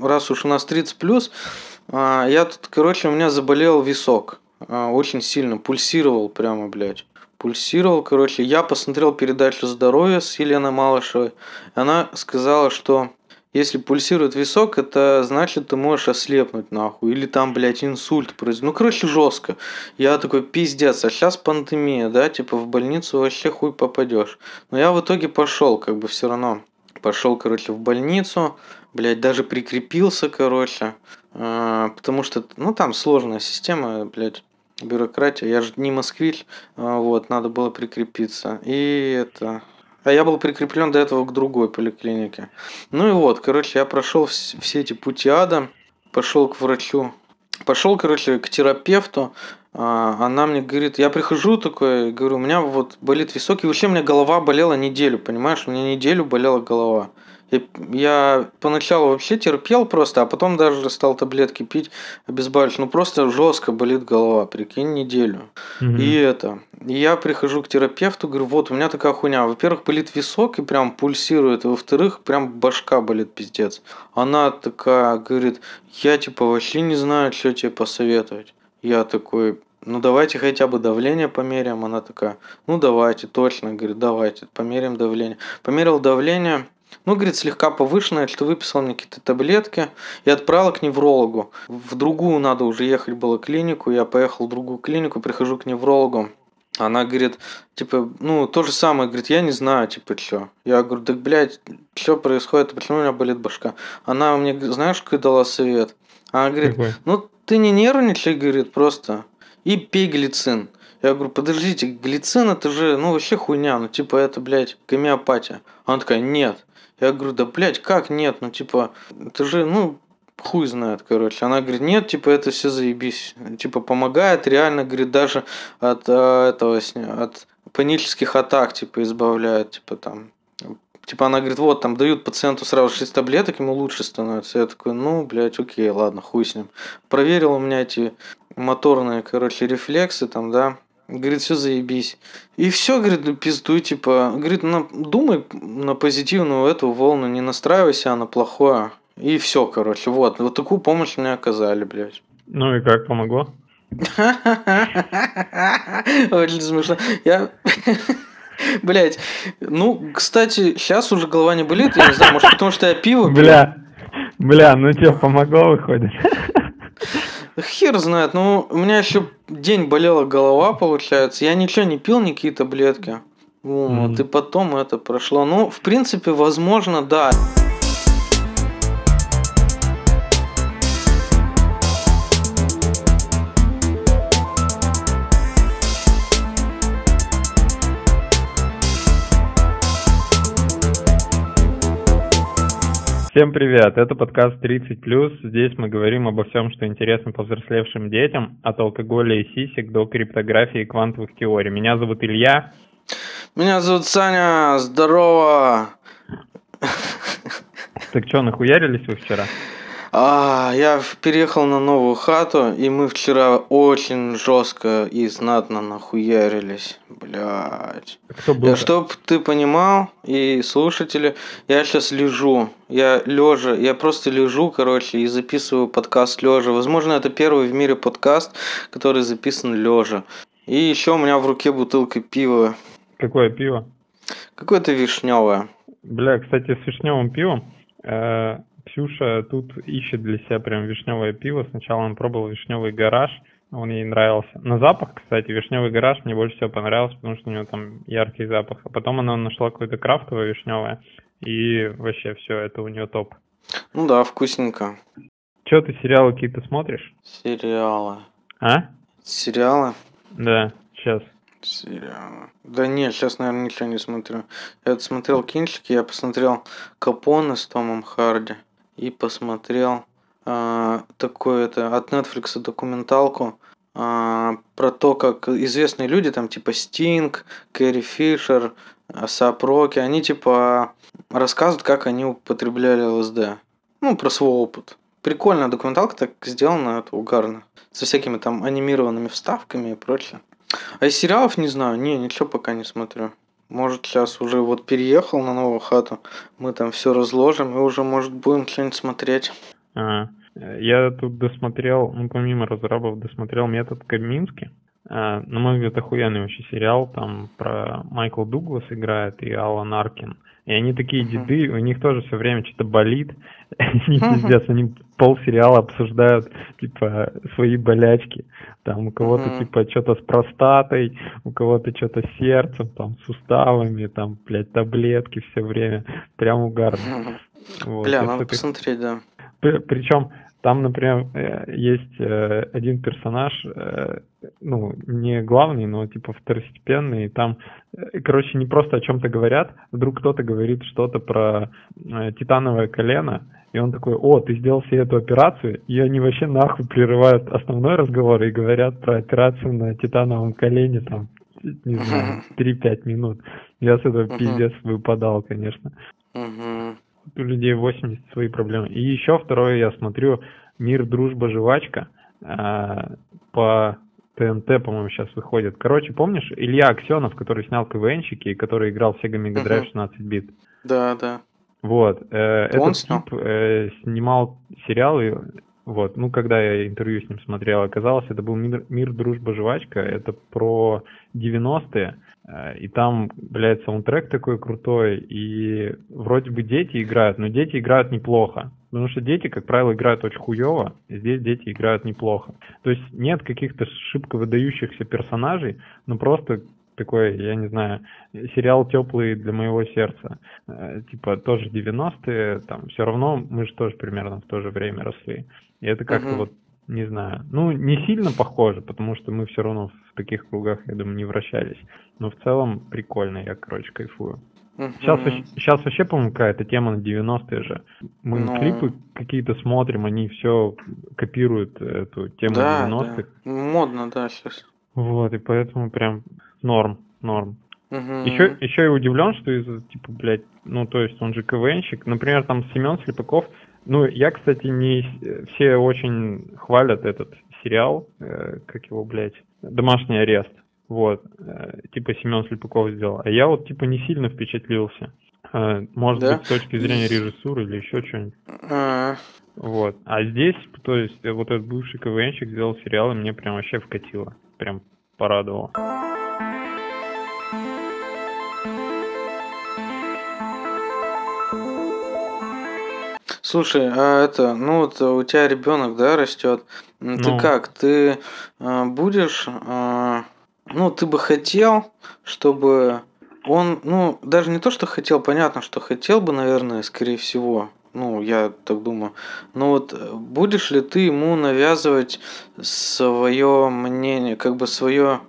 раз уж у нас 30 плюс, а, я тут, короче, у меня заболел висок. А, очень сильно, пульсировал прямо, блядь. Пульсировал, короче. Я посмотрел передачу «Здоровье» с Еленой Малышевой. Она сказала, что если пульсирует висок, это значит, ты можешь ослепнуть нахуй. Или там, блядь, инсульт произойдет. Ну, короче, жестко. Я такой, пиздец, а сейчас пандемия, да, типа в больницу вообще хуй попадешь. Но я в итоге пошел, как бы все равно. Пошел, короче, в больницу, блядь, даже прикрепился, короче. А, потому что, ну, там сложная система, блядь бюрократия. Я же не москвич, а, вот, надо было прикрепиться. И это... А я был прикреплен до этого к другой поликлинике. Ну и вот, короче, я прошел все эти пути ада, пошел к врачу, пошел, короче, к терапевту. А, она мне говорит, я прихожу такой, говорю, у меня вот болит висок, и вообще у меня голова болела неделю, понимаешь, у меня неделю болела голова. Я поначалу вообще терпел просто, а потом даже стал таблетки пить обезболивающие. Ну просто жестко болит голова, прикинь, неделю. Угу. И это. И я прихожу к терапевту, говорю, вот у меня такая хуйня. Во-первых, болит висок и прям пульсирует. А во-вторых, прям башка болит пиздец. Она такая говорит, я типа вообще не знаю, что тебе посоветовать. Я такой, ну давайте хотя бы давление померяем. Она такая, ну давайте, точно, говорит, давайте, померяем давление. Померил давление, ну, говорит, слегка повышенная, что выписал мне какие-то таблетки и отправил к неврологу. В другую надо уже ехать было клинику, я поехал в другую клинику, прихожу к неврологу. Она говорит, типа, ну, то же самое, говорит, я не знаю, типа, что. Я говорю, так, блядь, что происходит, почему у меня болит башка? Она мне, знаешь, какой дала совет? Она говорит, Какой? ну, ты не нервничай, говорит, просто, и пей глицин. Я говорю, подождите, глицин это же, ну, вообще хуйня, ну, типа, это, блядь, гомеопатия. Она такая, нет, я говорю, да, блядь, как нет? Ну, типа, это же, ну, хуй знает, короче. Она говорит, нет, типа, это все заебись. Типа, помогает реально, говорит, даже от а, этого, от панических атак, типа, избавляет, типа, там, Типа она говорит, вот там дают пациенту сразу 6 таблеток, ему лучше становится. Я такой, ну, блядь, окей, ладно, хуй с ним. Проверил у меня эти моторные, короче, рефлексы там, да. Говорит, все заебись. И все, говорит, пиздуй, типа, говорит, на, думай на позитивную эту волну, не настраивайся на плохое. И все, короче, вот. Вот такую помощь мне оказали, блядь. Ну и как помогло? Очень смешно. Я... Блять, ну, кстати, сейчас уже голова не болит, я не знаю, может, потому что я пиво Бля, бля, ну тебе помогло, выходит? Хер знает, ну, у меня еще день болела голова, получается. Я ничего не пил, никакие таблетки. Вот, mm-hmm. и потом это прошло. Ну, в принципе, возможно, да. Всем привет! Это подкаст 30+. Здесь мы говорим обо всем, что интересно повзрослевшим детям, от алкоголя и сисек до криптографии и квантовых теорий. Меня зовут Илья. Меня зовут Саня. Здорово! Так что, нахуярились вы вчера? А, я переехал на новую хату, и мы вчера очень жестко и знатно нахуярились. Блять. Я, чтоб ты понимал, и слушатели, я сейчас лежу. Я лежа, я просто лежу, короче, и записываю подкаст лежа. Возможно, это первый в мире подкаст, который записан лежа. И еще у меня в руке бутылка пива. Какое пиво? Какое-то вишневое. Бля, кстати, с вишневым пивом э, Ксюша тут ищет для себя прям вишневое пиво. Сначала он пробовал вишневый гараж, он ей нравился. На запах, кстати, вишневый гараж мне больше всего понравился, потому что у него там яркий запах. А потом она нашла какое-то крафтовое вишневое, и вообще все, это у нее топ. Ну да, вкусненько. Че, ты сериалы какие-то смотришь? Сериалы. А? Сериалы? Да, сейчас. Сериалы. Да нет, сейчас, наверное, ничего не смотрю. Я смотрел кинчики, я посмотрел Капоне с Томом Харди и посмотрел э, такое это от Netflix документалку э, про то, как известные люди, там типа Стинг, Кэрри Фишер, Сап они типа рассказывают, как они употребляли ЛСД. Ну, про свой опыт. Прикольная документалка, так сделана, это угарно. Со всякими там анимированными вставками и прочее. А из сериалов не знаю, не, ничего пока не смотрю. Может, сейчас уже вот переехал на новую хату, мы там все разложим и уже, может, будем что-нибудь смотреть. А, я тут досмотрел, ну, помимо разрабов, досмотрел метод Камински. А, на мой взгляд, охуенный вообще сериал. Там про Майкл Дуглас играет и Алан Аркин. И они такие деды, у них тоже все время что-то болит. Они пиздец, они пол сериала обсуждают, типа, свои болячки. Там у кого-то, типа, что-то с простатой, у кого-то что-то с сердцем, там, суставами, там, блядь, таблетки все время. Прям угарно. Вот. Бля, надо посмотреть, да. Причем там, например, э, есть э, один персонаж, э, ну, не главный, но типа второстепенный, и там, короче, не просто о чем-то говорят, вдруг кто-то говорит что-то про титановое колено, и он такой, о, ты сделал себе эту операцию, и они вообще нахуй прерывают основной разговор и говорят про операцию на титановом колене, там, не знаю, 3-5 минут. Я с этого пиздец выпадал, конечно у людей 80 свои проблемы. И еще второе, я смотрю «Мир, дружба, жвачка» э, по ТНТ, по-моему, сейчас выходит. Короче, помнишь Илья Аксенов, который снял КВНщики и который играл в Sega Mega Drive 16 бит? Да, да. Вот. Э, этот снял? тип э, снимал сериалы вот, ну, когда я интервью с ним смотрел, оказалось, это был «Мир, мир дружба, жвачка», это про 90-е, э, и там, блядь, саундтрек такой крутой, и вроде бы дети играют, но дети играют неплохо, потому что дети, как правило, играют очень хуево, здесь дети играют неплохо. То есть нет каких-то шибко выдающихся персонажей, но просто такой, я не знаю, сериал теплый для моего сердца. Э, типа тоже 90-е, там все равно мы же тоже примерно в то же время росли. И это как-то угу. вот, не знаю, ну не сильно похоже, потому что мы все равно в таких кругах, я думаю, не вращались. Но в целом прикольно, я, короче, кайфую. Угу. Сейчас, сейчас вообще, по-моему, какая-то тема на 90-е же. Мы. Ну. клипы какие-то смотрим, они все копируют эту тему да, 90-х. Да. Модно, да, сейчас. Вот, и поэтому прям норм, норм. Угу. Еще, еще я удивлен, что из типа, блядь, ну, то есть он же КВНщик. Например, там Семен Слепаков. Ну, я, кстати, не... Все очень хвалят этот сериал, э, как его, блядь, «Домашний арест». Вот, э, типа Семен Слепаков сделал. А я вот, типа, не сильно впечатлился. Э, может да? быть, с точки зрения режиссуры или еще что-нибудь. А-а-а. Вот. А здесь, то есть, вот этот бывший КВНщик сделал сериал, и мне прям вообще вкатило. Прям порадовало. Слушай, а это, ну вот у тебя ребенок, да, растет. Ты ну. как, ты э, будешь, э, ну ты бы хотел, чтобы он, ну даже не то, что хотел, понятно, что хотел бы, наверное, скорее всего, ну я так думаю. Но вот будешь ли ты ему навязывать свое мнение, как бы свое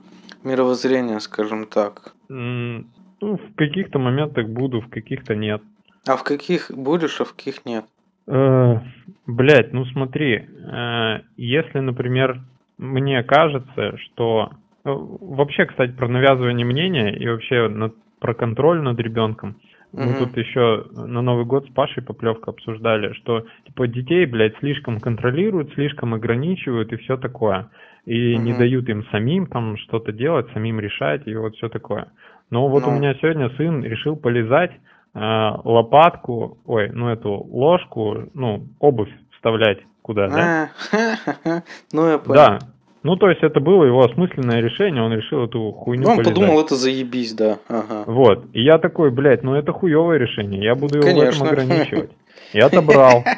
мировоззрение, скажем так? Mm, ну, в каких-то моментах буду, в каких-то нет. А в каких будешь, а в каких нет? Э, блять, ну смотри, э, если, например, мне кажется, что э, вообще, кстати, про навязывание мнения и вообще над, про контроль над ребенком. Мы угу. тут еще на Новый год с Пашей Поплевка обсуждали, что типа детей, блядь, слишком контролируют, слишком ограничивают и все такое. И угу. не дают им самим там что-то делать, самим решать и вот все такое. Но вот ну. у меня сегодня сын решил полезать лопатку, ой, ну эту ложку, ну, обувь вставлять куда, да? А, ну, я понял. Да. Ну, то есть это было его осмысленное решение, он решил эту хуйню Ну, он полезать. подумал, это заебись, да. Ага. Вот. И я такой, блядь, ну это хуевое решение, я буду его Конечно. в этом ограничивать. Я отобрал.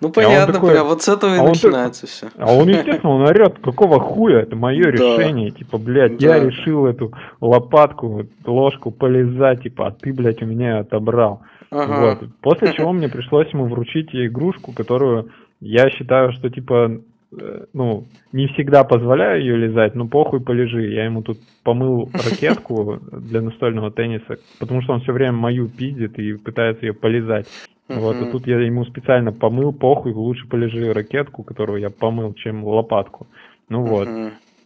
Ну понятно, прям вот с этого и а начинается все. А он, естественно, он орет, какого хуя, это мое решение, типа, блядь, я решил эту лопатку, ложку полезать, типа, а ты, блядь, у меня отобрал. Вот. После чего мне пришлось ему вручить игрушку, которую я считаю, что, типа, ну, не всегда позволяю ее лизать, но похуй полежи. Я ему тут помыл ракетку для настольного тенниса, потому что он все время мою пиздит и пытается ее полизать. Вот, и тут я ему специально помыл, похуй, лучше полежи ракетку, которую я помыл, чем лопатку. Ну вот.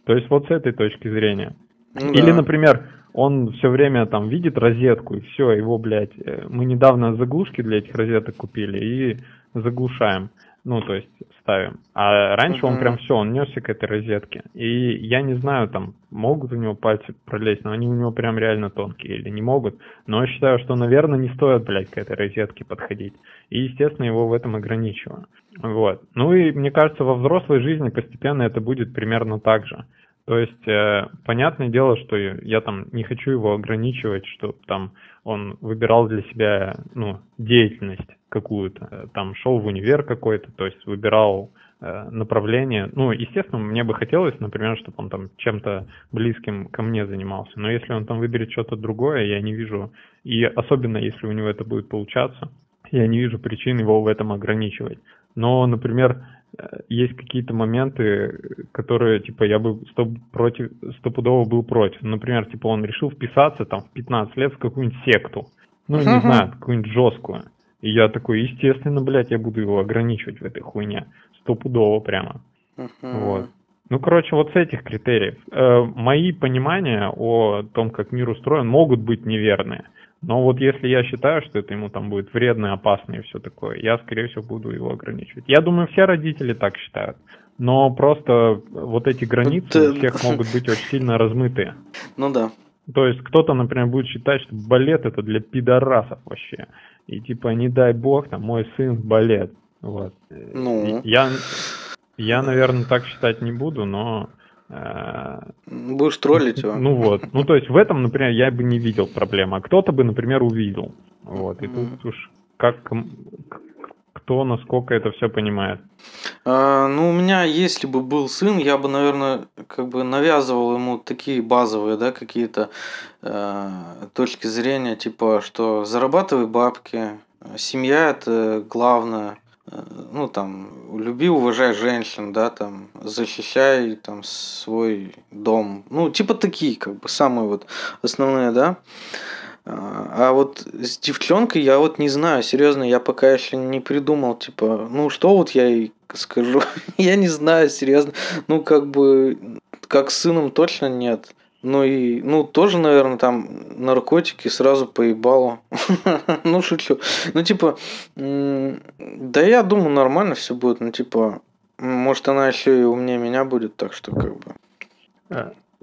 То есть вот с этой точки зрения. Ну, Или, да. например, он все время там видит розетку, и все, его, блядь, э, мы недавно заглушки для этих розеток купили и заглушаем. Ну, то есть ставим. А раньше он Мгм. прям все, он несся к этой розетке. И я не знаю, там, могут у него пальцы пролезть, но они у него прям реально тонкие или не могут. Но я считаю, что, наверное, не стоит, блядь, к этой розетке подходить. И, естественно, его в этом ограничиваю. Вот. Ну и, мне кажется, во взрослой жизни постепенно это будет примерно так же. То есть, э, понятное дело, что я там не хочу его ограничивать, что там он выбирал для себя, ну, деятельность какую-то, Э, там шел в универ какой-то, то есть выбирал э, направление. Ну, естественно, мне бы хотелось, например, чтобы он там чем-то близким ко мне занимался. Но если он там выберет что-то другое, я не вижу, и особенно если у него это будет получаться, я не вижу причин его в этом ограничивать. Но, например, э, есть какие-то моменты, которые, типа, я бы сто против, стопудово был против. Например, типа, он решил вписаться там в 15 лет в какую-нибудь секту. Ну, не знаю, какую-нибудь жесткую. И я такой, естественно, блядь, я буду его ограничивать в этой хуйне. Стопудово прямо. Мгм. Вот. Ну, короче, вот с этих критериев. Э, мои понимания о том, как мир устроен, могут быть неверные. Но вот если я считаю, что это ему там будет вредно, опасно и все такое, я, скорее всего, буду его ограничивать. Я думаю, все родители так считают. Но просто вот эти границы Вот, у всех могут быть очень сильно размытые. Ну да. То есть кто-то, например, будет считать, что балет это для пидорасов вообще. И типа, не дай бог, там, мой сын в балет. Вот. Ну. Я, я, наверное, так считать не буду, но... э, Будешь троллить его. ну вот. Ну, то есть в этом, например, я бы не видел проблемы. А кто-то бы, например, увидел. Вот. И тут уж как кто насколько это все понимает. А, ну, у меня, если бы был сын, я бы, наверное, как бы навязывал ему такие базовые, да, какие-то э, точки зрения, типа, что зарабатывай бабки, семья это главное, э, ну, там, люби, уважай женщин, да, там, защищай, там, свой дом, ну, типа такие, как бы, самые вот основные, да. А а вот с девчонкой я вот не знаю, серьезно, я пока еще не придумал, типа, ну что вот я ей скажу, я не знаю, серьезно, ну как бы, как с сыном точно нет. Ну и, ну тоже, наверное, там наркотики сразу поебало. Ну шучу. Ну типа, да я думаю, нормально все будет. Ну типа, может она еще и умнее меня будет, так что как бы.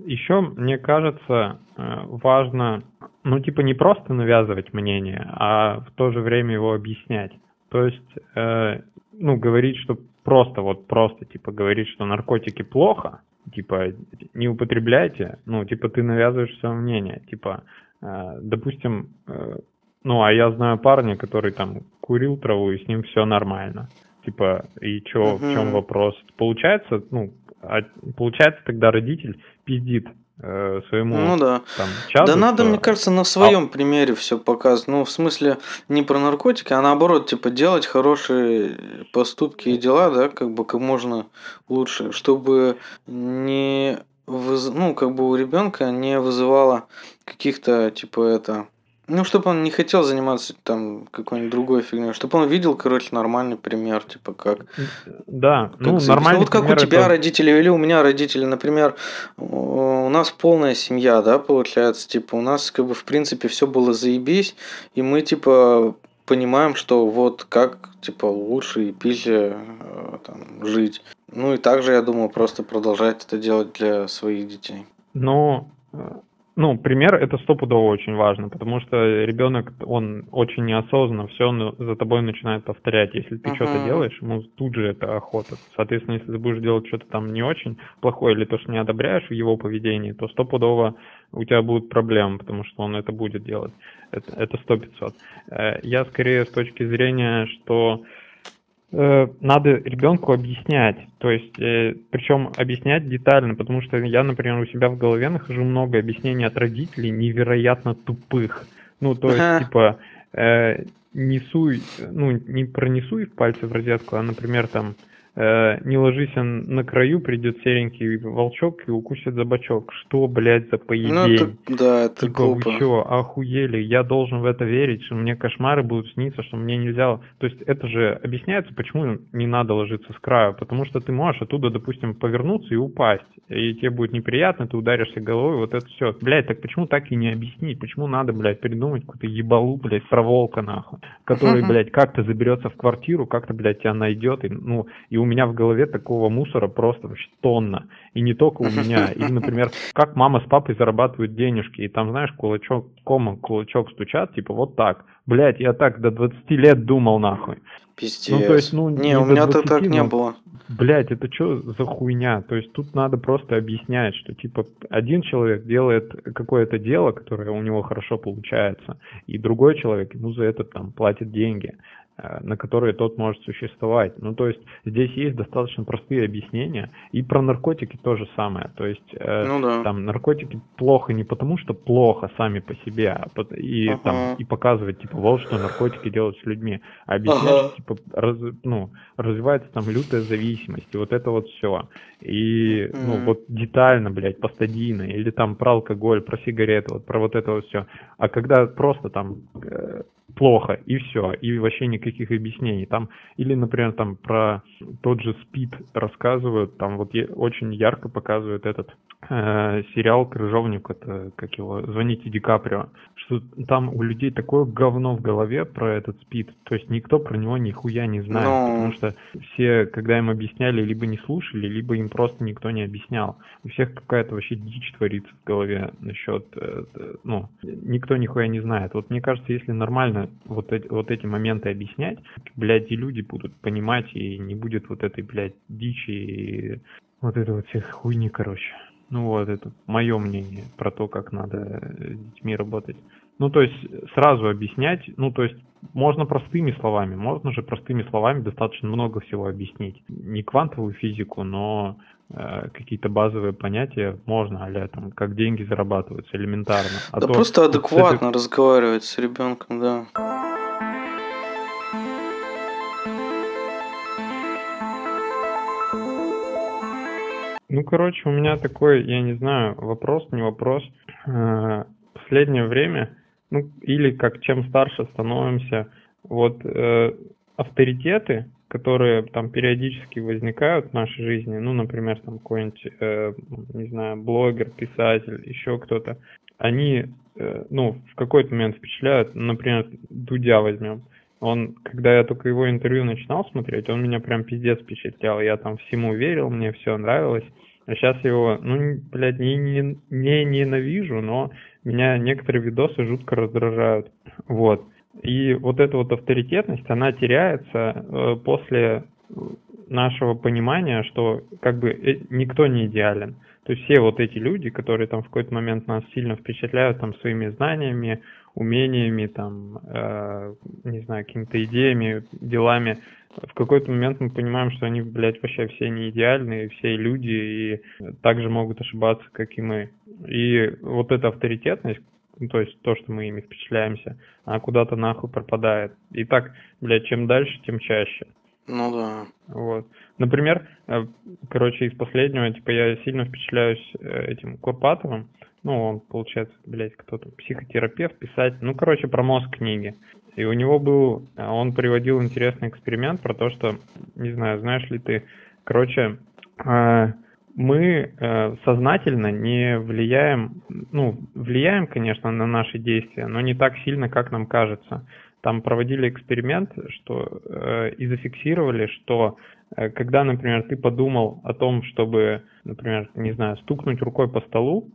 Еще, мне кажется, э, важно, ну, типа, не просто навязывать мнение, а в то же время его объяснять. То есть, э, ну, говорить, что просто, вот просто, типа, говорить, что наркотики плохо, типа, не употребляйте, ну, типа, ты навязываешь свое мнение, типа, э, допустим, э, ну, а я знаю парня, который там курил траву, и с ним все нормально. Типа, и чё, в чем вопрос? Получается, ну, а получается тогда родитель пиздит э, своему Ну да. там чаду, Да надо, что- мне кажется, на своем примере все показывать. Ну, в смысле, не про наркотики, а наоборот, типа, делать хорошие поступки и дела, да, как бы как можно лучше, чтобы не выз- ну, как бы у ребенка не вызывало каких-то, типа, это. Ну, чтобы он не хотел заниматься там какой-нибудь другой фигней, чтобы он видел, короче, нормальный пример, типа как Да, как ну заебись. нормально. Ну, вот как у тебя родители вели, у меня родители, например, у нас полная семья, да, получается, типа, у нас, как бы, в принципе, все было заебись, и мы, типа, понимаем, что вот как, типа, лучше и пизже э, там, жить. Ну, и также, я думаю, просто продолжать это делать для своих детей. Ну, э, ну, пример это стопудово очень важно, потому что ребенок, он очень неосознанно все за тобой начинает повторять. Если ты что-то Мгм. делаешь, ему тут же это охота. Соответственно, если ты будешь делать что-то там не очень плохое или то, что не одобряешь в его поведении, то стопудово у тебя будут проблемы, потому что он это будет делать. Это, это 100-500. Э, Я скорее с точки зрения, что надо ребенку объяснять, то есть, э, причем объяснять детально, потому что я, например, у себя в голове нахожу много объяснений от родителей невероятно тупых. Ну, то есть, Ага. типа, э, не суй, ну, не пронесуй в пальцы в розетку, а, например, там, э, не ложись он на краю, придет серенький волчок и укусит за бочок. Что, блядь, за Ну, поедение? это, да, это Типа, вы глупо. что, охуели? Я должен в это верить, что мне кошмары будут сниться, что мне нельзя... То есть это же объясняется, почему не надо ложиться с краю. Потому что ты можешь оттуда, допустим, повернуться и упасть. И тебе будет неприятно, ты ударишься головой, вот это все. Блядь, так почему так и не объяснить? Почему надо, блядь, придумать какую-то ебалу, блядь, про волка, нахуй? который, блядь, как-то заберется в квартиру, как-то, блядь, тебя найдет. И, ну, и у меня в голове такого мусора просто вообще тонна. И не только у меня. Или, например, как мама с папой зарабатывают денежки. И там, знаешь, кулачок, кома, кулачок стучат, типа вот так. Блядь, я так до 20 лет думал, нахуй. Пиздец. Ну, то есть, ну, не, не у меня-то так не было. Блять, это что за хуйня? То есть тут надо просто объяснять, что типа один человек делает какое-то дело, которое у него хорошо получается, и другой человек ему за это там платит деньги. Э, на которые тот может существовать. Ну, то есть здесь есть достаточно простые объяснения. И про наркотики то же самое. То есть э, ну, да. там наркотики плохо не потому, что плохо сами по себе, а по, и, ага. там, и показывать, типа, вот что наркотики делают с людьми. А объяснять, ага. типа, раз, ну, развивается там лютая зависимость, и вот это вот все. И, mm ну, вот детально, блядь, постадийно, или там про алкоголь, про сигареты, вот про вот это вот все. А когда просто там э, плохо, и все, и вообще никаких объяснений. Там, или, например, там про тот же СПИД рассказывают, там вот очень ярко показывают этот э, сериал «Крыжовник», это, как его, «Звоните Ди Каприо», что там у людей такое говно в голове про этот СПИД, то есть никто про него нихуя не знает, Но... потому что все, когда им объясняли, либо не слушали, либо им просто никто не объяснял. У всех какая-то вообще дичь творится в голове насчет, э, ну, никто нихуя не знает. Вот мне кажется, если нормально вот эти, вот эти моменты объяснять, блядь, и люди будут понимать, и не будет вот этой, блядь, дичи и вот это вот всех хуйни, короче. Ну вот, это мое мнение про то, как надо с детьми работать. Ну, то есть сразу объяснять, ну, то есть можно простыми словами, можно же простыми словами достаточно много всего объяснить. Не квантовую физику, но э, какие-то базовые понятия можно, а там, как деньги зарабатываются элементарно. А да то, просто адекватно вот, разговаривать с ребенком, да. Ну, короче, у меня такой, я не знаю, вопрос, не вопрос. Э, последнее время, ну, или как чем старше становимся, вот э, авторитеты, которые там периодически возникают в нашей жизни, ну, например, там какой-нибудь, э, не знаю, блогер, писатель, еще кто-то, они, э, ну, в какой-то момент впечатляют, например, Дудя возьмем. Он, когда я только его интервью начинал смотреть, он меня прям пиздец впечатлял. Я там всему верил, мне все нравилось. А сейчас его, ну, блядь, не, не, не ненавижу, но меня некоторые видосы жутко раздражают. Вот. И вот эта вот авторитетность, она теряется э, после нашего понимания, что как бы э, никто не идеален. То есть все вот эти люди, которые там в какой-то момент нас сильно впечатляют там своими знаниями, умениями, там, э, не знаю, какими-то идеями, делами, в какой-то момент мы понимаем, что они, блядь, вообще все не идеальные, все люди и также могут ошибаться, как и мы. И вот эта авторитетность, то есть то, что мы ими впечатляемся, она куда-то нахуй пропадает. И так, блядь, чем дальше, тем чаще. Ну да. Вот. Например, э, короче, из последнего, типа, я сильно впечатляюсь э, этим Курпатовым. Ну, он, получается, блядь, кто-то, психотерапевт, писатель. Ну, короче, про мозг книги. И у него был, он приводил интересный эксперимент про то, что, не знаю, знаешь ли ты, короче, э, мы сознательно не влияем, ну, влияем, конечно, на наши действия, но не так сильно, как нам кажется. Там проводили эксперимент, что э, и зафиксировали, что э, когда, например, ты подумал о том, чтобы, например, не знаю, стукнуть рукой по столу,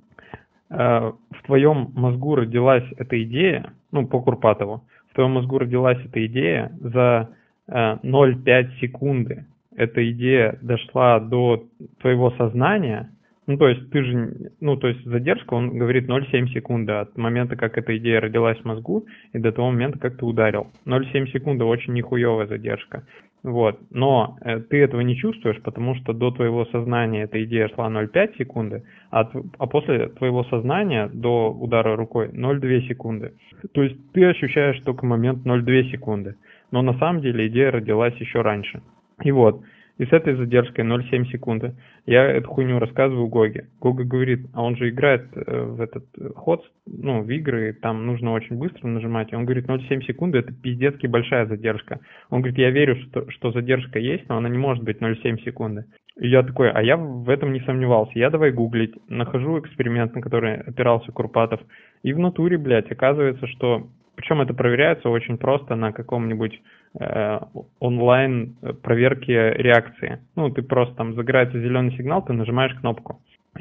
э, в твоем мозгу родилась эта идея, ну, по Курпатову, в твоем мозгу родилась эта идея за э, 0,5 секунды. Эта идея дошла до твоего сознания, ну, то есть ты же, ну, то есть задержка, он говорит 0,7 секунды от момента, как эта идея родилась в мозгу, и до того момента, как ты ударил. 0,7 секунды очень нихуевая задержка. Вот. Но э, ты этого не чувствуешь, потому что до твоего сознания эта идея шла 0,5 секунды, а, а после твоего сознания до удара рукой 0,2 секунды. То есть ты ощущаешь только момент 0,2 секунды. Но на самом деле идея родилась еще раньше. И вот, и с этой задержкой 0,7 секунды. Я эту хуйню рассказываю Гоге. Гога говорит, а он же играет э, в этот э, ход, ну, в игры, там нужно очень быстро нажимать. Он говорит, 0,7 секунды это пиздецки большая задержка. Он говорит, я верю, что, что задержка есть, но она не может быть 0,7 секунды. И я такой, а я в этом не сомневался. Я давай гуглить, нахожу эксперимент, на который опирался Курпатов. И в натуре, блядь, оказывается, что Причем это проверяется очень просто на каком-нибудь э, онлайн проверке реакции. Ну, ты просто там загорается зеленый сигнал, ты нажимаешь кнопку.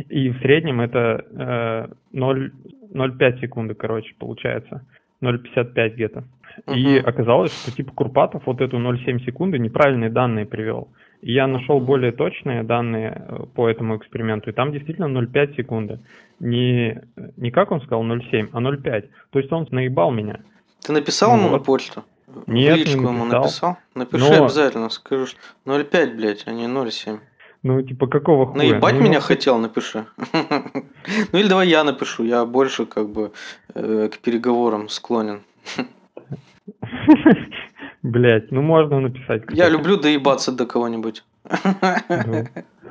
И в среднем это э, 0,5 секунды, короче, получается. 0,55 где-то. Uh-huh. И оказалось, что типа Курпатов вот эту 0,7 секунды неправильные данные привел. И я нашел более точные данные э, по этому эксперименту, и там действительно 0,5 секунды. Не, не как он сказал 0,7, а 0,5. То есть он наебал меня. Ты написал ну, ему вот. на почту? Нет, не написал. ему написал? Напиши Но... обязательно, скажу, 0,5, блядь, а не 0,7. Ну, типа, какого хуя? Наебать ну, меня ну... хотел, напиши. ну, или давай я напишу, я больше, как бы, э, к переговорам склонен. Блять, ну можно написать. Я люблю доебаться до кого-нибудь. Ну.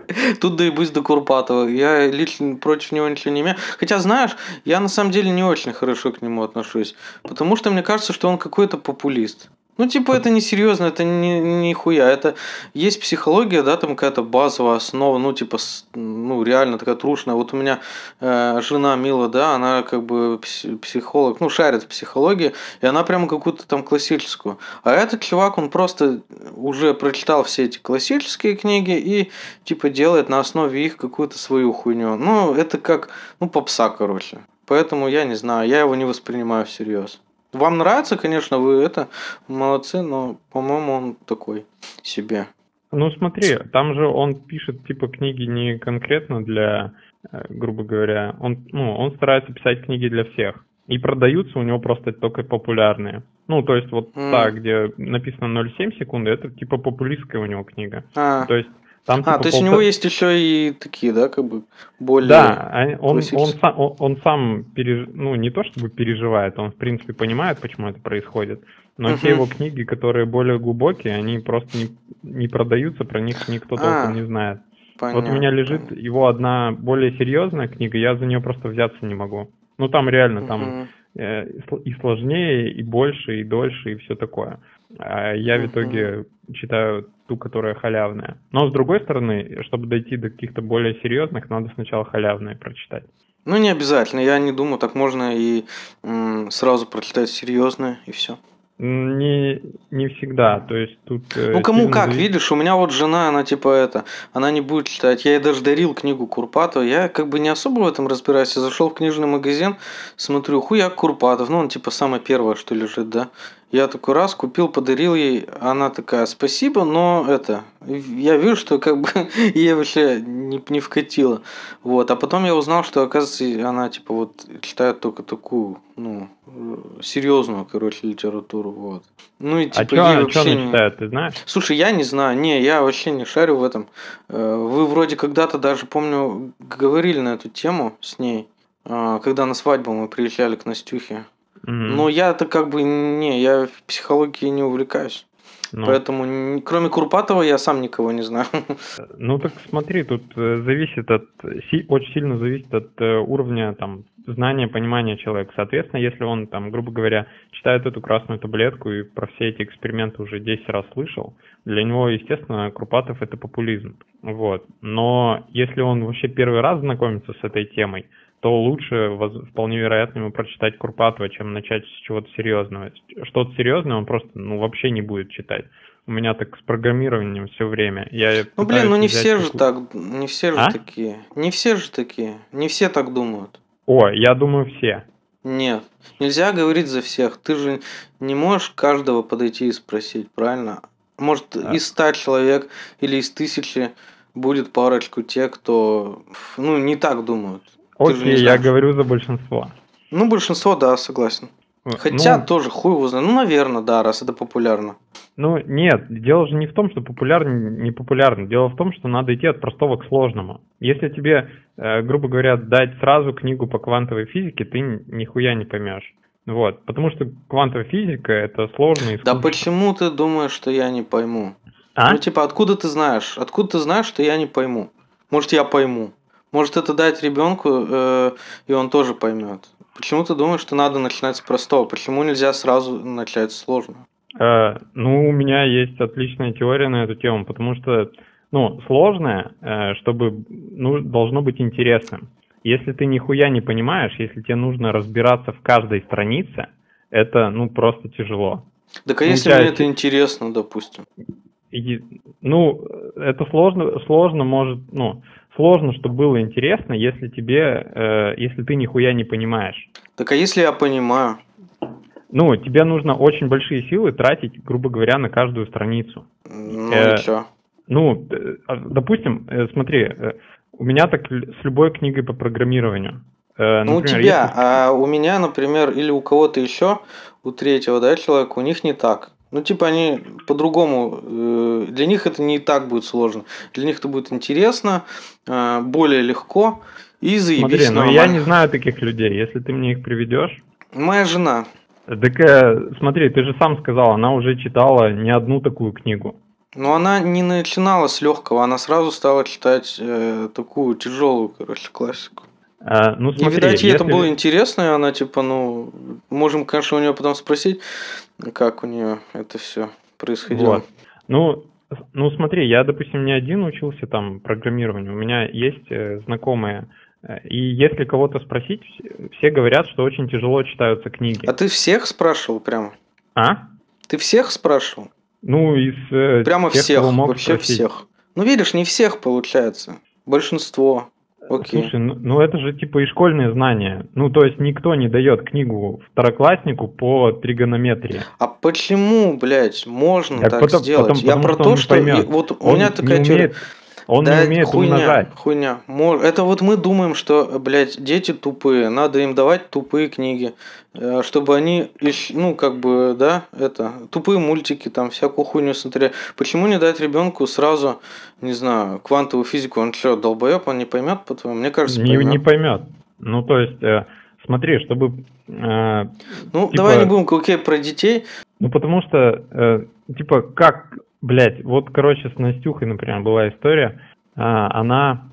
Тут доебусь до Курпатова. Я лично против него ничего не имею. Хотя, знаешь, я на самом деле не очень хорошо к нему отношусь. Потому что мне кажется, что он какой-то популист. Ну, типа, это не серьезно, это не, не хуя. Это есть психология, да, там какая-то базовая основа, ну, типа, ну, реально такая трушная. Вот у меня э, жена Мила, да, она как бы психолог, ну, шарит в психологии, и она прямо какую-то там классическую. А этот чувак, он просто уже прочитал все эти классические книги и, типа, делает на основе их какую-то свою хуйню. Ну, это как, ну, попса, короче. Поэтому я не знаю, я его не воспринимаю всерьез. Вам нравится, конечно, вы это молодцы, но, по-моему, он такой себе. Ну смотри, там же он пишет типа книги не конкретно для, э, грубо говоря, он, ну, он старается писать книги для всех. И продаются у него просто только популярные. Ну, то есть вот mm. та, где написано 0,7 секунды, это типа популистская у него книга. А. То есть там, а, типа, то есть полтора... у него есть еще и такие, да, как бы более. Да, он, он, сам, он, он сам переж... ну не то чтобы переживает, он в принципе понимает, почему это происходит. Но uh-huh. те его книги, которые более глубокие, они просто не, не продаются, про них никто толком а, не знает. Понятно. Вот у меня лежит его одна более серьезная книга, я за нее просто взяться не могу. Ну там реально, uh-huh. там э, и сложнее, и больше, и дольше, и все такое. А я в итоге читаю ту, которая халявная. Но с другой стороны, чтобы дойти до каких-то более серьезных, надо сначала халявные прочитать. Ну, не обязательно. Я не думаю, так можно и м, сразу прочитать серьезное, и все. Не, не всегда, то есть тут... Э, ну, кому как, зависит... видишь, у меня вот жена, она типа это, она не будет читать. Я ей даже дарил книгу Курпатова, я как бы не особо в этом разбираюсь. Я зашел в книжный магазин, смотрю, хуя Курпатов, ну, он типа самое первое, что лежит, да. Я такой раз купил, подарил ей, она такая, спасибо, но это, я вижу, что как бы ей вообще не, не вкатило. Вот, а потом я узнал, что, оказывается, она типа вот читает только такую, ну, серьезную, короче, литературу, вот. Ну и а типа а что, вообще не... читает, ты знаешь? Слушай, я не знаю, не, я вообще не шарю в этом. Э, вы вроде когда-то даже, помню, говорили на эту тему с ней, а, когда на свадьбу мы приезжали к Настюхе. Но я-то как бы не, я в психологии не увлекаюсь. Ну. Поэтому, кроме Курпатова, я сам никого не знаю. Ну так смотри, тут э, зависит от, очень сильно зависит от э, уровня там знания, понимания человека. Соответственно, если он там, грубо говоря, читает эту красную таблетку и про все эти эксперименты уже 10 раз слышал, для него, естественно, Крупатов это популизм. Вот. Но если он вообще первый раз знакомится с этой темой, то лучше, вполне вероятно, ему прочитать Курпатова, чем начать с чего-то серьезного. Что-то серьезное он просто ну, вообще не будет читать. У меня так с программированием все время. Я ну блин, ну не все же так, не все же а? такие. Не все же такие. Не все так думают. О, я думаю, все. Нет, нельзя говорить за всех. Ты же не можешь каждого подойти и спросить, правильно? Может, а. из ста человек или из тысячи будет парочку тех, кто ну, не так думают. Окей, я говорю за большинство. Ну, большинство, да, согласен. Хотя ну, тоже хуй его знает. Ну, наверное, да, раз это популярно. Ну, нет, дело же не в том, что популярно, не популярно. Дело в том, что надо идти от простого к сложному. Если тебе, э, грубо говоря, дать сразу книгу по квантовой физике, ты нихуя не поймешь. Вот, потому что квантовая физика это сложно и Да почему ты думаешь, что я не пойму? А? Ну, типа, откуда ты знаешь? Откуда ты знаешь, что я не пойму? Может, я пойму? Может это дать ребенку, э, и он тоже поймет. Почему ты думаешь, что надо начинать с простого? Почему нельзя сразу начать с сложного? Э, ну, у меня есть отличная теория на эту тему, потому что, ну, сложное, э, чтобы, ну, должно быть интересным. Если ты нихуя не понимаешь, если тебе нужно разбираться в каждой странице, это, ну, просто тяжело. Так а если мне это интересно, допустим? И, ну, это сложно, сложно может, ну, сложно, чтобы было интересно, если тебе, э, если ты нихуя не понимаешь. Так а если я понимаю? Ну, тебе нужно очень большие силы тратить, грубо говоря, на каждую страницу. Ну Э, чё? Ну, а, допустим, э, смотри, э, у меня так с любой книгой по программированию. Э, Ну, у например, тебя, если- а у меня, например, или у кого-то еще, у третьего, да, человека, у них не так. Ну, типа, они по-другому, э, для них это не так будет сложно. Для них это будет интересно, э, более легко и заебись Смотри, ну я не знаю таких людей. Если ты мне их приведешь, Моя жена. так э, смотри, ты же сам сказал, она уже читала не одну такую книгу. Но она не начинала с легкого, она сразу стала читать э, такую тяжелую, короче, классику. Э, ну И, смотри, видать, ей это если- было интересно, и она типа, ну, можем, конечно, у нее потом спросить, как у нее это все происходило. Вот. Ну, ну смотри, я, допустим, не один учился там программированию. У меня есть э, знакомые. Э, И если кого-то спросить, вс- все говорят, что очень тяжело читаются книги. А ты всех спрашивал прямо? А? Ты всех спрашивал? Ну, из э, Прямо тех, всех, мог вообще спросить. всех. Ну, видишь, не всех получается. Большинство. Окей. Слушай, ну, ну это же типа и школьные знания. Ну, то есть никто не дает книгу второкласснику по тригонометрии. А почему, блядь, можно Так так потом- сделать? потом- Я потому про что то, что... поймет. и вот у Он меня не такая теория. умеет, он Да не умеет хуйня, умножать. хуйня. Это вот мы думаем, что, блядь, дети тупые, надо им давать тупые книги, э, чтобы они, ну, как бы, да, это, тупые мультики, там, всякую хуйню смотрели. Почему не дать ребенку сразу, не знаю, квантовую физику? Он что, долбоеб, он не поймет, по-твоему? Мне кажется, Не, поймет. не поймет. Ну, то есть, э, смотри, чтобы... э, Ну, типа- давай не будем окей про детей. ну, потому что, э, типа, как, блядь, вот, короче, с Настюхой, например, была история. А, она...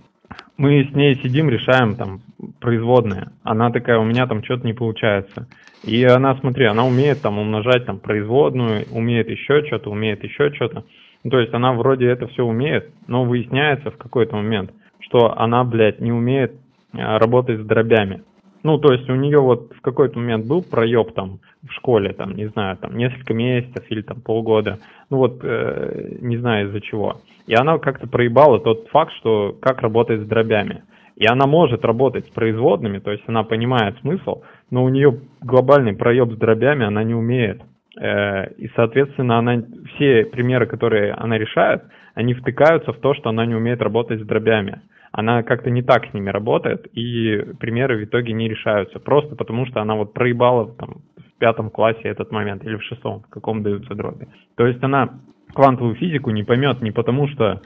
Мы с ней сидим, решаем там производные. Она такая, у меня там что-то не получается. И она, смотри, она умеет там умножать там производную, умеет еще что-то, умеет еще что-то. То есть она вроде это все умеет, но выясняется в какой-то момент, что она, блядь, не умеет а, работать с дробями. Ну, то есть у нее вот в какой-то момент был проеб там в школе, там, не знаю, там несколько месяцев или там полгода, ну вот, э, не знаю из-за чего. И она как-то проебала тот факт, что как работать с дробями. И она может работать с производными, то есть она понимает смысл, но у нее глобальный проеб с дробями она не умеет. Э, И, соответственно, она все примеры, которые она решает, они втыкаются в то, что она не умеет работать с дробями. Она как-то не так с ними работает, и примеры в итоге не решаются. Просто потому, что она вот проебала там, в пятом классе этот момент, или в шестом, в каком даются дроби. То есть она квантовую физику не поймет не потому, что э,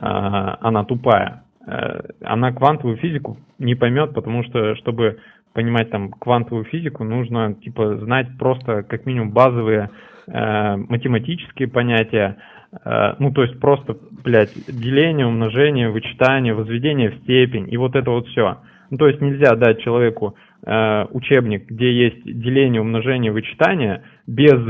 она тупая. Э, она квантовую физику не поймет, потому что, чтобы понимать там квантовую физику, нужно типа знать просто как минимум базовые математические понятия, э, ну то есть просто, блядь, деление, умножение, вычитание, возведение в степень и вот это вот все. Ну то есть нельзя дать человеку э, учебник, где есть деление, умножение, вычитание, без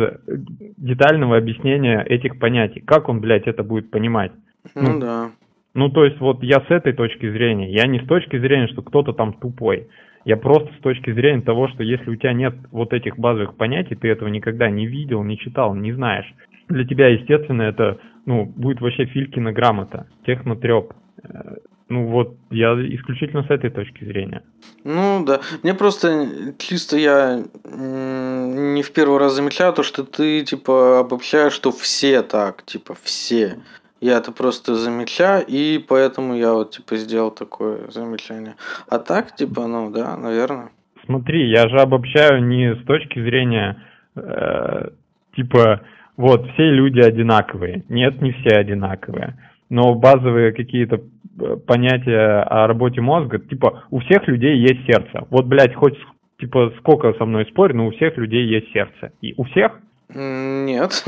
детального объяснения этих понятий. Как он, блядь, это будет понимать? Ну Ну, да. Ну, то есть, вот я с этой точки зрения, я не с точки зрения, что кто-то там тупой. Я просто с точки зрения того, что если у тебя нет вот этих базовых понятий, ты этого никогда не видел, не читал, не знаешь. Для тебя, естественно, это, ну, будет вообще Филькина грамота, технотреп. Э, Ну, вот, я исключительно с этой точки зрения. Ну да. Мне просто чисто я не в первый раз замечаю то, что ты типа обобщаешь, что все так, типа все. Я это просто замечаю, и поэтому я вот типа сделал такое замечание. А так, типа, ну да, наверное. Смотри, я же обобщаю не с точки зрения, э, типа, вот, все люди одинаковые. Нет, не все одинаковые. Но базовые какие-то э, понятия о работе мозга, типа, у всех людей есть сердце. Вот, блядь, хоть, типа, сколько со мной спорь, но у всех людей есть сердце. И у всех? Нет.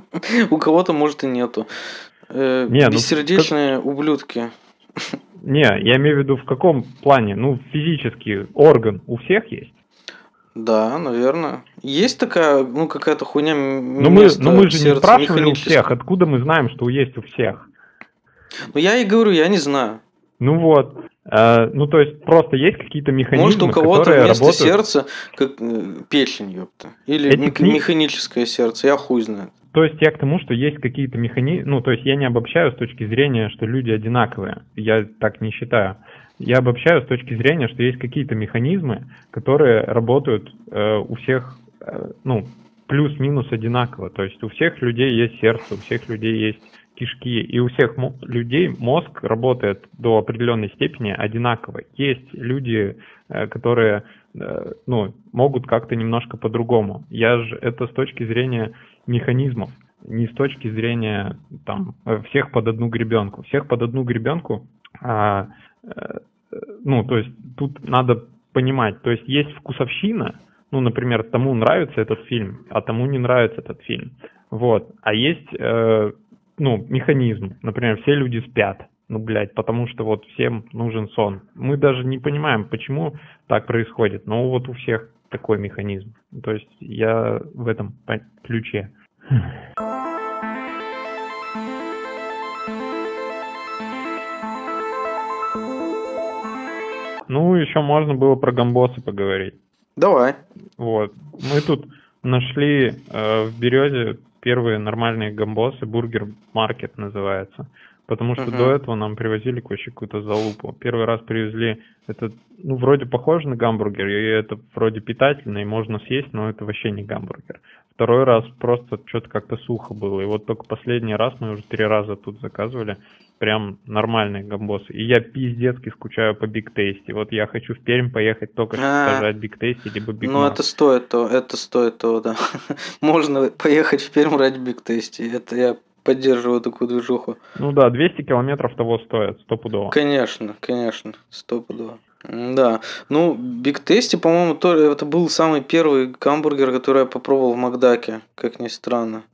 У кого-то, может, и нету. Э, Не, ну, Бессердечные ублюдки. Не, я имею в виду в каком плане? Ну, физический орган у всех есть? Да, наверное. Есть такая, ну, какая-то хуйня Но мы, но мы же не спрашивали у всех, откуда мы знаем, что есть у всех? Ну, я и говорю, я не знаю. Ну вот. Э, ну, то есть, просто есть какие-то механизмы, Может, у кого-то которые вместо работают... сердца как э, печень, ёпта. Или Эти мех- кни- механическое сердце, я хуй знает. То есть я к тому, что есть какие-то механизмы, ну, то есть я не обобщаю с точки зрения, что люди одинаковые. Я так не считаю. Я обобщаю с точки зрения, что есть какие-то механизмы, которые работают э, у всех, э, ну, плюс-минус одинаково. То есть у всех людей есть сердце, у всех людей есть кишки, и у всех мо- людей мозг работает до определенной степени одинаково. Есть люди, э, которые э, ну, могут как-то немножко по-другому. Я же это с точки зрения механизмов, не с точки зрения там всех под одну гребенку. Всех под одну гребенку, а, э, ну, то есть тут надо понимать, то есть есть вкусовщина, ну, например, тому нравится этот фильм, а тому не нравится этот фильм. Вот. А есть, э, ну, механизм. Например, все люди спят. Ну, блядь, потому что вот всем нужен сон. Мы даже не понимаем, почему так происходит, но вот у всех такой механизм. То есть я в этом ключе. Ну, еще можно было про гамбосы поговорить. Давай. Вот. Мы тут нашли э, в Березе первые нормальные гамбосы, бургер маркет называется. Потому что Мгм. до этого нам привозили вообще какую-то залупу. Первый раз привезли это, ну, вроде похоже на гамбургер, и это вроде питательно, и можно съесть, но это вообще не гамбургер. Второй раз просто что-то как-то сухо было. И вот только последний раз мы уже три раза тут заказывали прям нормальные гамбосы. И я пиздецки скучаю по Big Tasty. Вот я хочу в Пермь поехать только чтобы сожрать Big Tasty, либо Биг Ну, это стоит того, это стоит того, да. Можно поехать в Пермь ради Big Tasty. Это я поддерживаю такую движуху. Ну да, 200 километров того стоит, стопудово. Конечно, конечно, стопудово. Да, ну, Big Tasty, по-моему, тоже это был самый первый гамбургер, который я попробовал в Макдаке, как ни странно.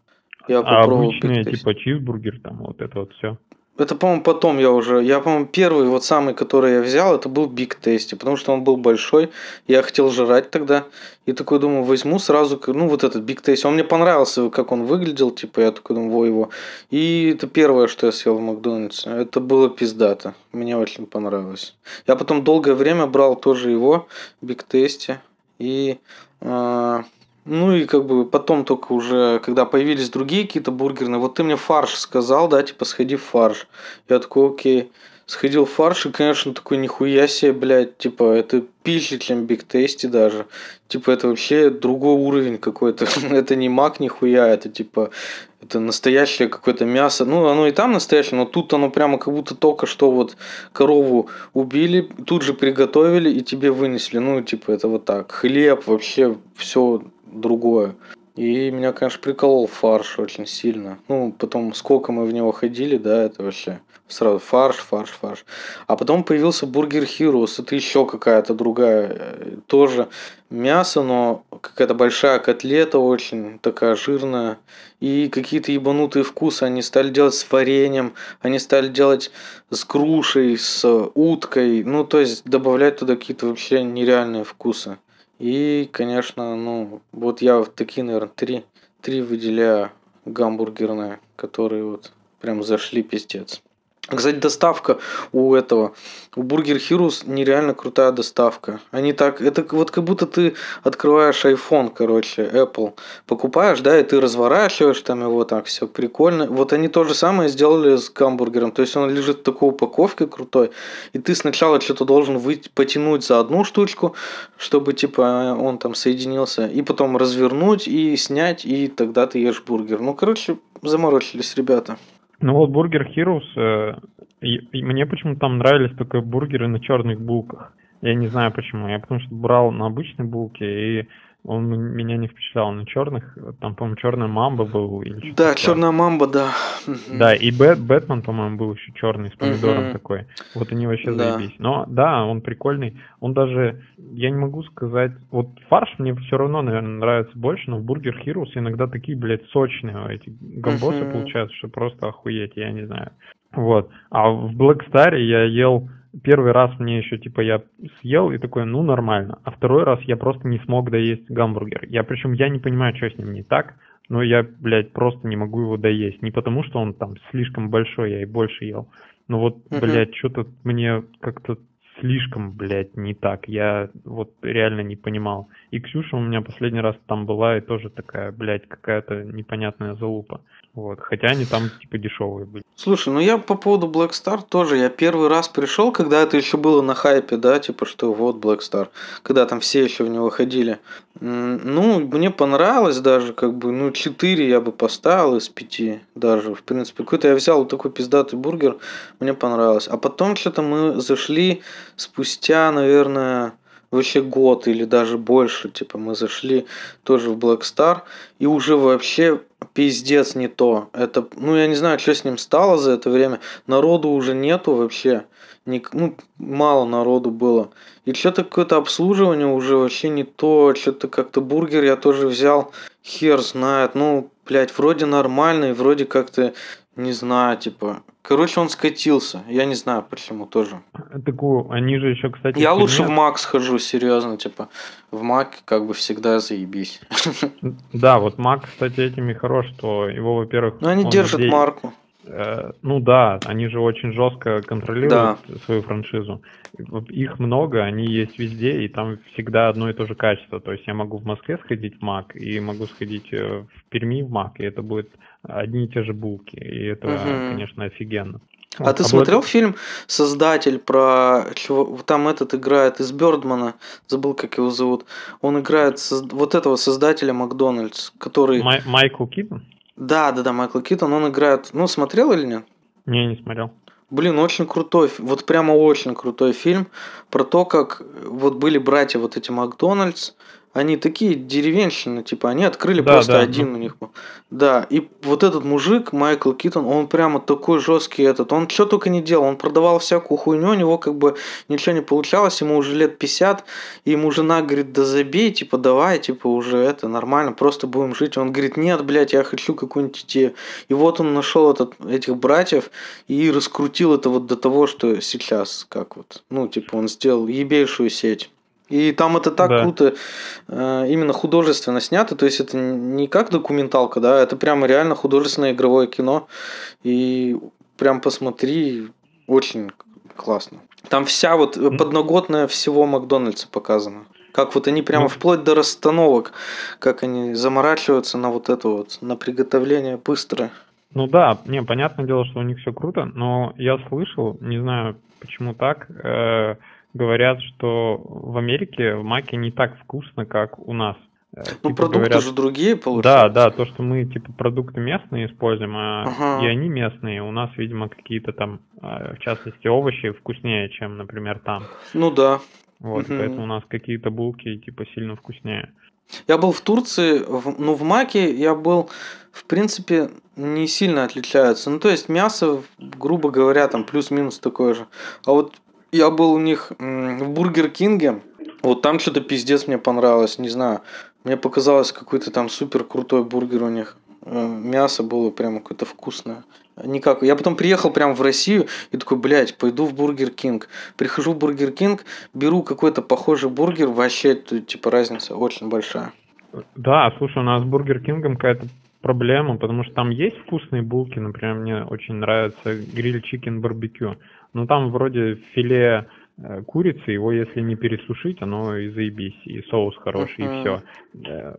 Я А попробовал обычные, типа чизбургер, там вот это вот все. Это, по-моему, потом я уже... Я, по-моему, первый, вот самый, который я взял, это был Big Tasty, потому что он был большой. Я хотел жрать тогда. И такой думаю, возьму сразу, ну, вот этот Big Tasty. Он мне понравился, как он выглядел, типа, я такой думаю, во его. И это первое, что я съел в Макдональдсе. Это было пиздато. Мне очень понравилось. Я потом долгое время брал тоже его, Big Tasty. И... а, ну и как бы потом только уже, когда появились другие какие-то бургерные, вот ты мне фарш сказал, да, типа сходи в фарш. Я такой, окей. Сходил в фарш, и, конечно, такой, нихуя себе, блядь, типа, это пизже, чем Big Tasty даже. Типа, это вообще другой уровень какой-то. это не мак нихуя, это типа, это настоящее какое-то мясо. Ну, оно и там настоящее, но тут оно прямо как будто только что вот корову убили, тут же приготовили и тебе вынесли. Ну, типа, это вот так. Хлеб, вообще все другое. И меня, конечно, приколол фарш очень сильно. Ну, потом, сколько мы в него ходили, да, это вообще сразу фарш, фарш, фарш. А потом появился Бургер Heroes, это еще какая-то другая, э, тоже мясо, но какая-то большая котлета очень такая жирная. И какие-то ебанутые вкусы они стали делать с вареньем, они стали делать с грушей, с уткой. Ну, то есть добавлять туда какие-то вообще нереальные вкусы. И, конечно, ну, вот я вот такие, наверное, три, три выделяю гамбургерные, которые вот прям зашли пиздец. Кстати, доставка у этого, у Burger Heroes нереально крутая доставка. Они так, это вот как будто ты открываешь iPhone, короче, Apple, покупаешь, да, и ты разворачиваешь там его так, все прикольно. Вот они то же самое сделали с гамбургером, то есть он лежит в такой упаковке крутой, и ты сначала что-то должен выйти, потянуть за одну штучку, чтобы типа он там соединился, и потом развернуть и снять, и тогда ты ешь бургер. Ну, короче, заморочились ребята. Ну вот Бургер Heroes, э, мне почему-то там нравились только бургеры на черных булках. Я не знаю почему. Я потому что брал на обычной булке, и он меня не впечатлял на черных. Там, по-моему, черная мамба был. Или Да, такое. черная мамба, да. Да, и Бэт, Бэтмен, по-моему, был еще черный с помидором Мгм. такой. Вот они вообще Да. заебись. Но да, он прикольный. Он даже, я не могу сказать, вот фарш мне все равно, наверное, нравится больше, но в Burger Heroes иногда такие, блядь, сочные эти гамбосы Мгм. получаются, что просто охуеть, я не знаю. Вот. А в Black Star я ел первый раз мне еще типа я съел и такой, ну нормально. А второй раз я просто не смог доесть гамбургер. Я причем я не понимаю, что с ним не так. но я, блядь, просто не могу его доесть. Не потому, что он там слишком большой, я и больше ел. Но вот, Мгм. блядь, что-то мне как-то слишком, блядь, не так. Я вот реально не понимал. И Ксюша у меня последний раз там была, и тоже такая, блядь, какая-то непонятная залупа. Вот. Хотя они там, типа, дешевые были. Слушай, ну я по поводу Black Star тоже, я первый раз пришел, когда это еще было на хайпе, да, типа, что вот Black Star, когда там все еще в него ходили. Ну, мне понравилось даже, как бы, ну, 4 я бы поставил из 5 даже, в принципе. Какой-то я взял вот такой пиздатый бургер, мне понравилось. А потом что-то мы зашли спустя, наверное, вообще год или даже больше, типа, мы зашли тоже в Black Star, и уже вообще пиздец не то. Это, ну, я не знаю, что с ним стало за это время. Народу уже нету вообще. Ник- ну, мало народу было. И что-то какое-то обслуживание уже вообще не то. Что-то как-то бургер я тоже взял. Хер знает. Ну, блядь, вроде нормальный, вроде как-то, не знаю, типа. Короче, он скатился. Я не знаю почему тоже. Такую, они же еще, кстати... Я в лучше в фильме- Мак схожу, серьезно, типа. В Мак как бы всегда заебись. Да, вот Мак, кстати, этим и хорош, что его, во-первых... Ну, они он держат везде- марку. Э, Ну да, они же очень жестко контролируют свою франшизу. Их много, они есть везде, и там всегда одно и то же качество. То есть я могу в Москве сходить в Мак, и могу сходить э, в Перми в Мак, и это будет одни и те же булки. И это, Мгм. конечно, офигенно. А Вот, ты Black- смотрел фильм «Создатель» про... Там этот играет из Бёрдмана, забыл, как его зовут. Он играет соз- вот этого создателя Макдональдс, который... Май- Майкл Китон? Да, да, да, Майкл Китон, он играет... Ну, смотрел или нет? Не, не смотрел. Блин, очень крутой, вот прямо очень крутой фильм про то, как вот были братья вот эти Макдональдс, они такие деревенщины, типа, они открыли Да, просто да, один ну. у них был. Да, и вот этот мужик, Майкл Китон, он прямо такой жесткий этот, он что только не делал, он продавал всякую хуйню, у него как бы ничего не получалось, ему уже лет 50, и ему жена говорит, да забей, типа, давай, типа, уже это нормально, просто будем жить. Он говорит, нет, блядь, я хочу какую-нибудь идею. И вот он нашел этот, этих братьев и раскрутил это вот до того, что сейчас, как вот, ну, типа, он сделал ебейшую сеть. И там это так Да. круто, э, именно художественно снято, то есть это не как документалка, да, это прямо реально художественное игровое кино. И прям посмотри, очень классно. Там вся вот подноготная всего Макдональдса показана. Как вот они прямо вплоть до расстановок, как они заморачиваются на вот это вот, на приготовление быстро. Ну да, не, понятное дело, что у них все круто, но я слышал, не знаю почему так, э, говорят, что в Америке в Маке не так вкусно, как у нас. Э, Ну, типа продукты говорят- же другие Да, получаются. да, то, что мы типа продукты местные используем, а Ага. и они местные, у нас, видимо, какие-то там, э, в частности, овощи вкуснее, чем, например, там. Ну да. Вот, Мгм. поэтому у нас какие-то булки типа сильно вкуснее. Я был в Турции, в- ну в Маке я был, в принципе, не сильно отличаются. Ну то есть мясо, грубо говоря, там плюс-минус такое же. А вот я был у них в Бургер Кинге, вот там что-то пиздец мне понравилось, не знаю. Мне показалось какой-то там супер крутой бургер у них. Э, Мясо было прямо какое-то вкусное. Никак. Я потом приехал прямо в Россию и такой, блядь, пойду в Бургер Кинг. Прихожу в Бургер Кинг, беру какой-то похожий бургер, вообще тут, типа разница очень большая. Да, слушай, у нас с Бургер Кингом какая-то проблема, потому что там есть вкусные булки, например, мне очень нравится гриль chicken барбекю, но там вроде филе э, курицы, его если не пересушить, оно и заебись, и соус хороший, Мгм. и все.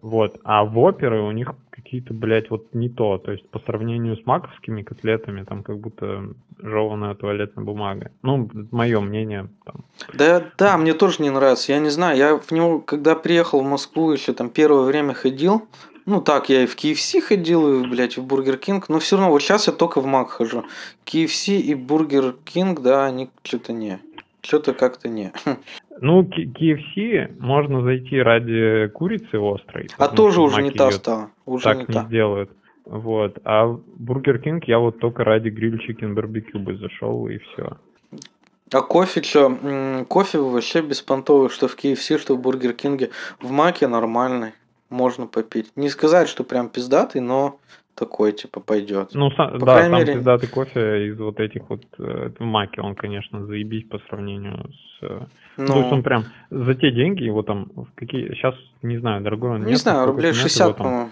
Вот, а вопперы у них какие-то, блядь, вот не то, то есть по сравнению с маковскими котлетами, там как будто жеванная туалетная бумага. Ну, мое мнение, там, Да, да, мне тоже не нравится. Я не знаю, я в него, когда приехал в Москву, еще там первое время ходил. Ну так, я и в KFC ходил, и, блядь, в Бургер Кинг. Но все равно, вот сейчас я только в Мак хожу. KFC и Бургер Кинг, да, они что-то не. Что-то как-то не. Ну, KFC можно зайти ради курицы острой. А тоже уже не та стала. Уже так не не та. сделают. Вот. А в Бургер Кинг я вот только ради гриль chicken барбекю бы зашел и все. А кофе что? Кофе вообще беспонтовый, что в KFC, что в Бургер Кинге. В Маке нормальный. Можно попить. Не сказать, что прям пиздатый, но такой, типа, пойдет. Ну, са- По да, крайней сам мере- пиздатый кофе из вот этих вот э, в маке, он, конечно, заебись по сравнению с... э, Ну, то есть он прям за те деньги, его там в какие... Сейчас, не знаю, дорогой он не нет, знаю, рублей нет, его 60, там- по-моему.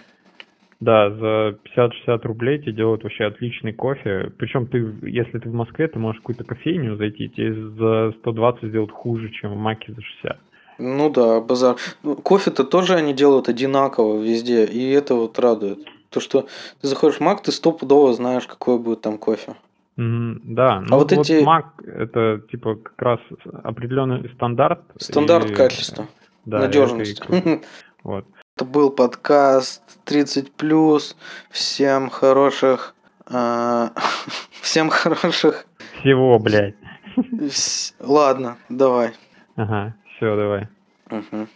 Да, за 50-60 рублей тебе делают вообще отличный кофе. Причем ты, если ты в Москве, ты можешь какую-то кофейню зайти, тебе за 120 сделают хуже, чем в Маке за 60. Ну да, базар. Ну, Кофе-то тоже они делают одинаково везде, и это вот радует. То, что ты заходишь в Мак, ты стопудово знаешь, какой будет там кофе. Мгм, да, ну вот вот, эти- Mac это типа как раз определенный стандарт. Стандарт и, качества, да, и надежность. Вот. Это был подкаст 30+. Всем хороших... а, Всем хороших... Всего, блядь. Ладно, давай. Ага, все, давай. Мгм.